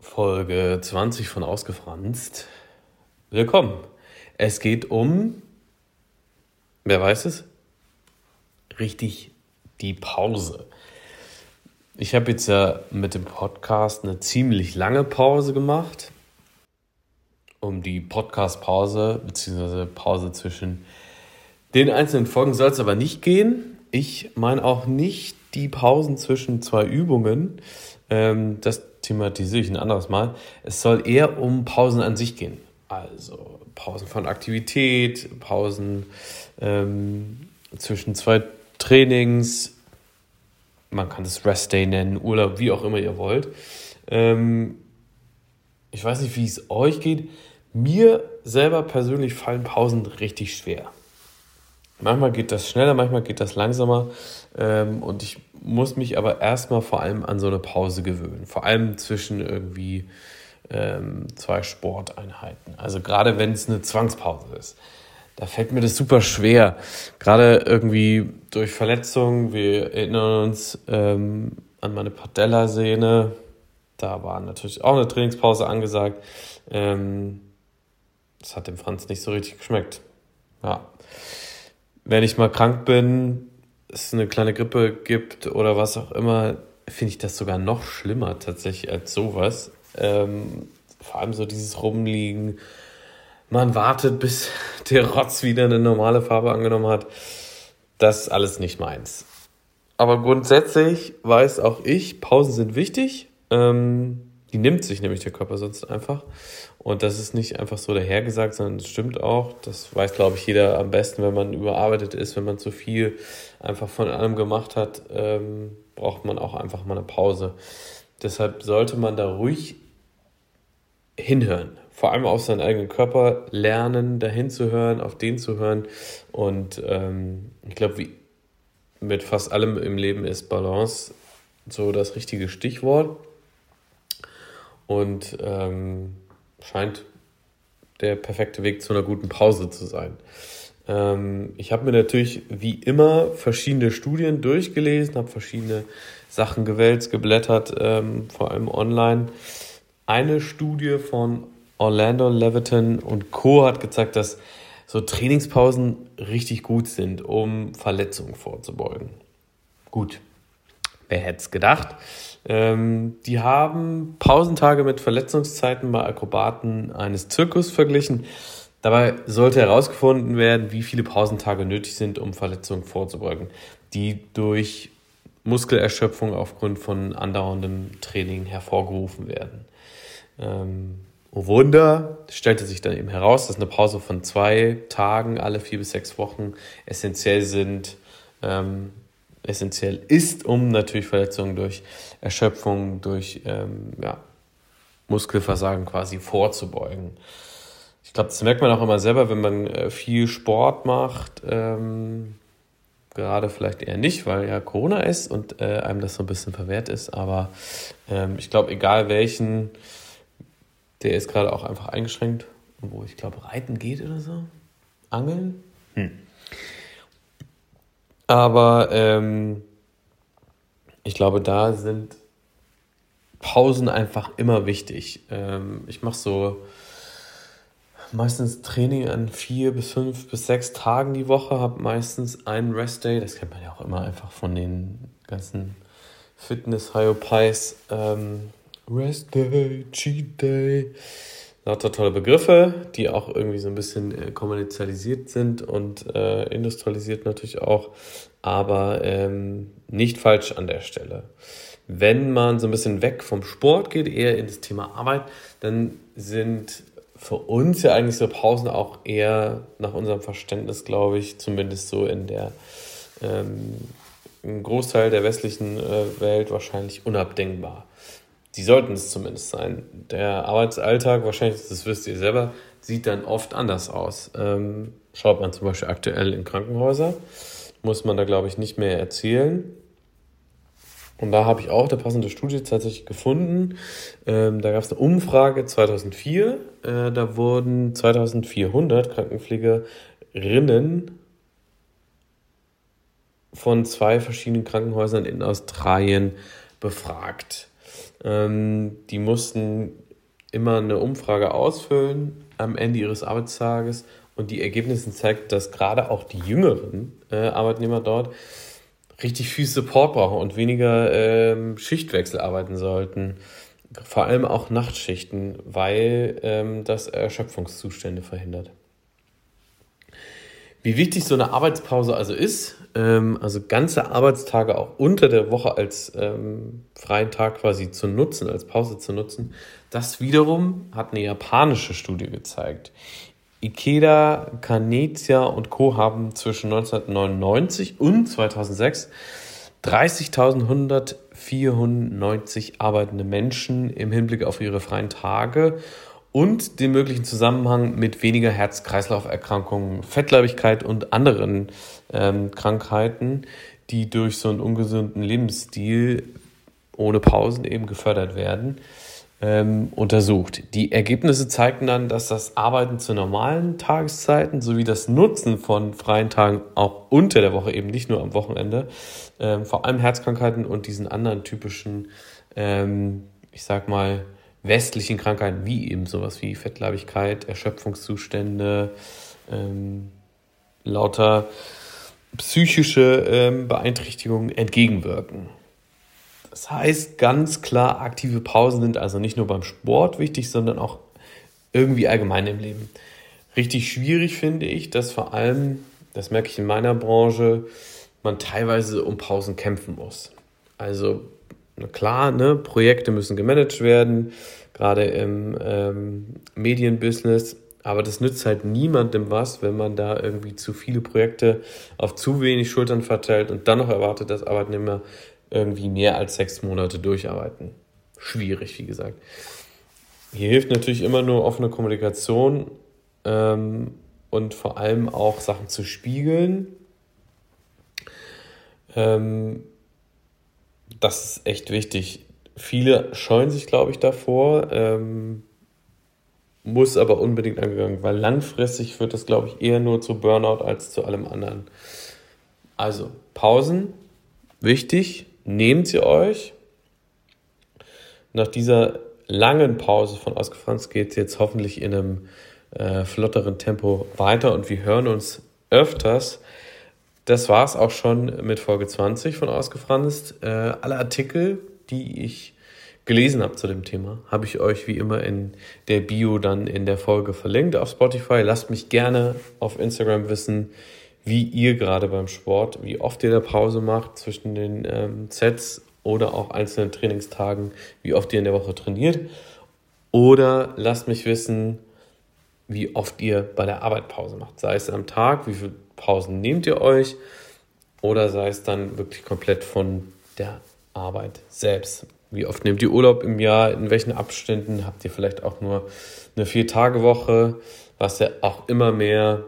Folge 20 von Ausgefranst. Willkommen. Es geht um, wer weiß es? Richtig, die Pause. Ich habe jetzt ja mit dem Podcast eine ziemlich lange Pause gemacht. Um die Podcast-Pause, beziehungsweise Pause zwischen den einzelnen Folgen soll es aber nicht gehen. Ich meine auch nicht die Pausen zwischen zwei Übungen. Ähm, das thematisiere ich ein anderes Mal. Es soll eher um Pausen an sich gehen. Also Pausen von Aktivität, Pausen ähm, zwischen zwei Trainings. Man kann es Rest Day nennen, Urlaub, wie auch immer ihr wollt. Ähm, ich weiß nicht, wie es euch geht. Mir selber persönlich fallen Pausen richtig schwer. Manchmal geht das schneller, manchmal geht das langsamer. Ähm, und ich muss mich aber erstmal vor allem an so eine Pause gewöhnen. Vor allem zwischen irgendwie ähm, zwei Sporteinheiten. Also gerade wenn es eine Zwangspause ist. Da fällt mir das super schwer. Gerade irgendwie durch Verletzungen. Wir erinnern uns ähm, an meine Patellasehne. Da war natürlich auch eine Trainingspause angesagt. Ähm, das hat dem Franz nicht so richtig geschmeckt. Ja. Wenn ich mal krank bin, es eine kleine Grippe gibt oder was auch immer, finde ich das sogar noch schlimmer tatsächlich als sowas. Ähm, vor allem so dieses Rumliegen. Man wartet, bis der Rotz wieder eine normale Farbe angenommen hat. Das ist alles nicht meins. Aber grundsätzlich weiß auch ich, Pausen sind wichtig. Ähm, die nimmt sich nämlich der Körper sonst einfach. Und das ist nicht einfach so dahergesagt, sondern es stimmt auch. Das weiß, glaube ich, jeder am besten, wenn man überarbeitet ist, wenn man zu viel einfach von allem gemacht hat, ähm, braucht man auch einfach mal eine Pause. Deshalb sollte man da ruhig hinhören. Vor allem auf seinen eigenen Körper lernen, dahin zu hören, auf den zu hören. Und ähm, ich glaube, wie mit fast allem im Leben ist Balance so das richtige Stichwort. Und ähm, scheint der perfekte Weg zu einer guten Pause zu sein. Ähm, ich habe mir natürlich wie immer verschiedene Studien durchgelesen, habe verschiedene Sachen gewälzt, geblättert, ähm, vor allem online. Eine Studie von Orlando Leviton und Co. hat gezeigt, dass so Trainingspausen richtig gut sind, um Verletzungen vorzubeugen. Gut, wer hätte es gedacht? Ähm, die haben Pausentage mit Verletzungszeiten bei Akrobaten eines Zirkus verglichen. Dabei sollte herausgefunden werden, wie viele Pausentage nötig sind, um Verletzungen vorzubeugen, die durch Muskelerschöpfung aufgrund von andauerndem Training hervorgerufen werden. Ähm, oh Wunder, stellte sich dann eben heraus, dass eine Pause von zwei Tagen alle vier bis sechs Wochen essentiell sind, ähm, essentiell ist, um natürlich Verletzungen durch Erschöpfung, durch ähm, ja, Muskelversagen quasi vorzubeugen. Ich glaube, das merkt man auch immer selber, wenn man äh, viel Sport macht. Ähm, gerade vielleicht eher nicht, weil ja Corona ist und äh, einem das so ein bisschen verwehrt ist. Aber ähm, ich glaube, egal welchen, der ist gerade auch einfach eingeschränkt. Wo ich glaube, Reiten geht oder so. Angeln? Hm. Aber ähm, ich glaube, da sind Pausen einfach immer wichtig. Ähm, ich mache so meistens Training an vier bis fünf bis sechs Tagen die Woche, habe meistens einen Rest-Day. Das kennt man ja auch immer einfach von den ganzen Fitness-Hyopies. Ähm, Rest-Day, Cheat-Day lauter tolle Begriffe, die auch irgendwie so ein bisschen äh, kommerzialisiert sind und äh, industrialisiert natürlich auch, aber ähm, nicht falsch an der Stelle. Wenn man so ein bisschen weg vom Sport geht, eher in das Thema Arbeit, dann sind für uns ja eigentlich so Pausen auch eher nach unserem Verständnis, glaube ich, zumindest so in der ähm, Großteil der westlichen äh, Welt wahrscheinlich unabdingbar. Die sollten es zumindest sein. Der Arbeitsalltag, wahrscheinlich, das wisst ihr selber, sieht dann oft anders aus. Ähm, schaut man zum Beispiel aktuell in Krankenhäuser, muss man da, glaube ich, nicht mehr erzählen. Und da habe ich auch eine passende Studie tatsächlich gefunden. Ähm, da gab es eine Umfrage 2004. Äh, da wurden 2400 Krankenpflegerinnen von zwei verschiedenen Krankenhäusern in Australien befragt. Ähm, die mussten immer eine Umfrage ausfüllen am Ende ihres Arbeitstages und die Ergebnisse zeigten, dass gerade auch die jüngeren äh, Arbeitnehmer dort richtig viel Support brauchen und weniger ähm, Schichtwechsel arbeiten sollten. Vor allem auch Nachtschichten, weil ähm, das Erschöpfungszustände verhindert. Wie wichtig so eine Arbeitspause also ist, ähm, also ganze Arbeitstage auch unter der Woche als ähm, freien Tag quasi zu nutzen, als Pause zu nutzen, das wiederum hat eine japanische Studie gezeigt. Ikeda, Kanezia und Co. haben zwischen 1999 und 2006 30.194 arbeitende Menschen im Hinblick auf ihre freien Tage und den möglichen Zusammenhang mit weniger Herz-Kreislauf-Erkrankungen, Fettleibigkeit und anderen ähm, Krankheiten, die durch so einen ungesunden Lebensstil ohne Pausen eben gefördert werden, ähm, untersucht. Die Ergebnisse zeigten dann, dass das Arbeiten zu normalen Tageszeiten sowie das Nutzen von freien Tagen auch unter der Woche, eben nicht nur am Wochenende, ähm, vor allem Herzkrankheiten und diesen anderen typischen, ähm, ich sag mal, westlichen Krankheiten, wie eben sowas wie Fettleibigkeit, Erschöpfungszustände, ähm, lauter psychische ähm, Beeinträchtigungen entgegenwirken. Das heißt ganz klar, aktive Pausen sind also nicht nur beim Sport wichtig, sondern auch irgendwie allgemein im Leben. Richtig schwierig finde ich, dass vor allem, das merke ich in meiner Branche, man teilweise um Pausen kämpfen muss. Also klar, ne, Projekte müssen gemanagt werden, gerade im ähm, Medienbusiness. Aber das nützt halt niemandem was, wenn man da irgendwie zu viele Projekte auf zu wenig Schultern verteilt und dann noch erwartet, dass Arbeitnehmer irgendwie mehr als sechs Monate durcharbeiten. Schwierig, wie gesagt. Hier hilft natürlich immer nur offene Kommunikation ähm, und vor allem auch Sachen zu spiegeln. Ähm, das ist echt wichtig. Viele scheuen sich, glaube ich, davor, ähm, muss aber unbedingt angegangen, weil langfristig führt das, glaube ich, eher nur zu Burnout als zu allem anderen. Also, Pausen, wichtig, nehmt sie euch. Nach dieser langen Pause von Ausgefranst geht es jetzt hoffentlich in einem äh, flotteren Tempo weiter und wir hören uns öfters das war es auch schon mit Folge 20 von Ausgefranst. Äh, alle Artikel, die ich gelesen habe zu dem Thema, habe ich euch wie immer in der Bio dann in der Folge verlinkt auf Spotify. Lasst mich gerne auf Instagram wissen, wie ihr gerade beim Sport, wie oft ihr da Pause macht zwischen den ähm, Sets oder auch einzelnen Trainingstagen, wie oft ihr in der Woche trainiert. Oder lasst mich wissen, wie oft ihr bei der Arbeit Pause macht. Sei es am Tag, wie viele Pausen nehmt ihr euch oder sei es dann wirklich komplett von der Arbeit selbst. Wie oft nehmt ihr Urlaub im Jahr? In welchen Abständen habt ihr vielleicht auch nur eine Vier-Tage-Woche, was ja auch immer mehr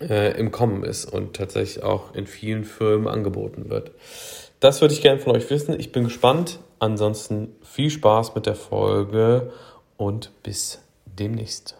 äh, im Kommen ist und tatsächlich auch in vielen Firmen angeboten wird. Das würde ich gerne von euch wissen. Ich bin gespannt. Ansonsten viel Spaß mit der Folge und bis demnächst.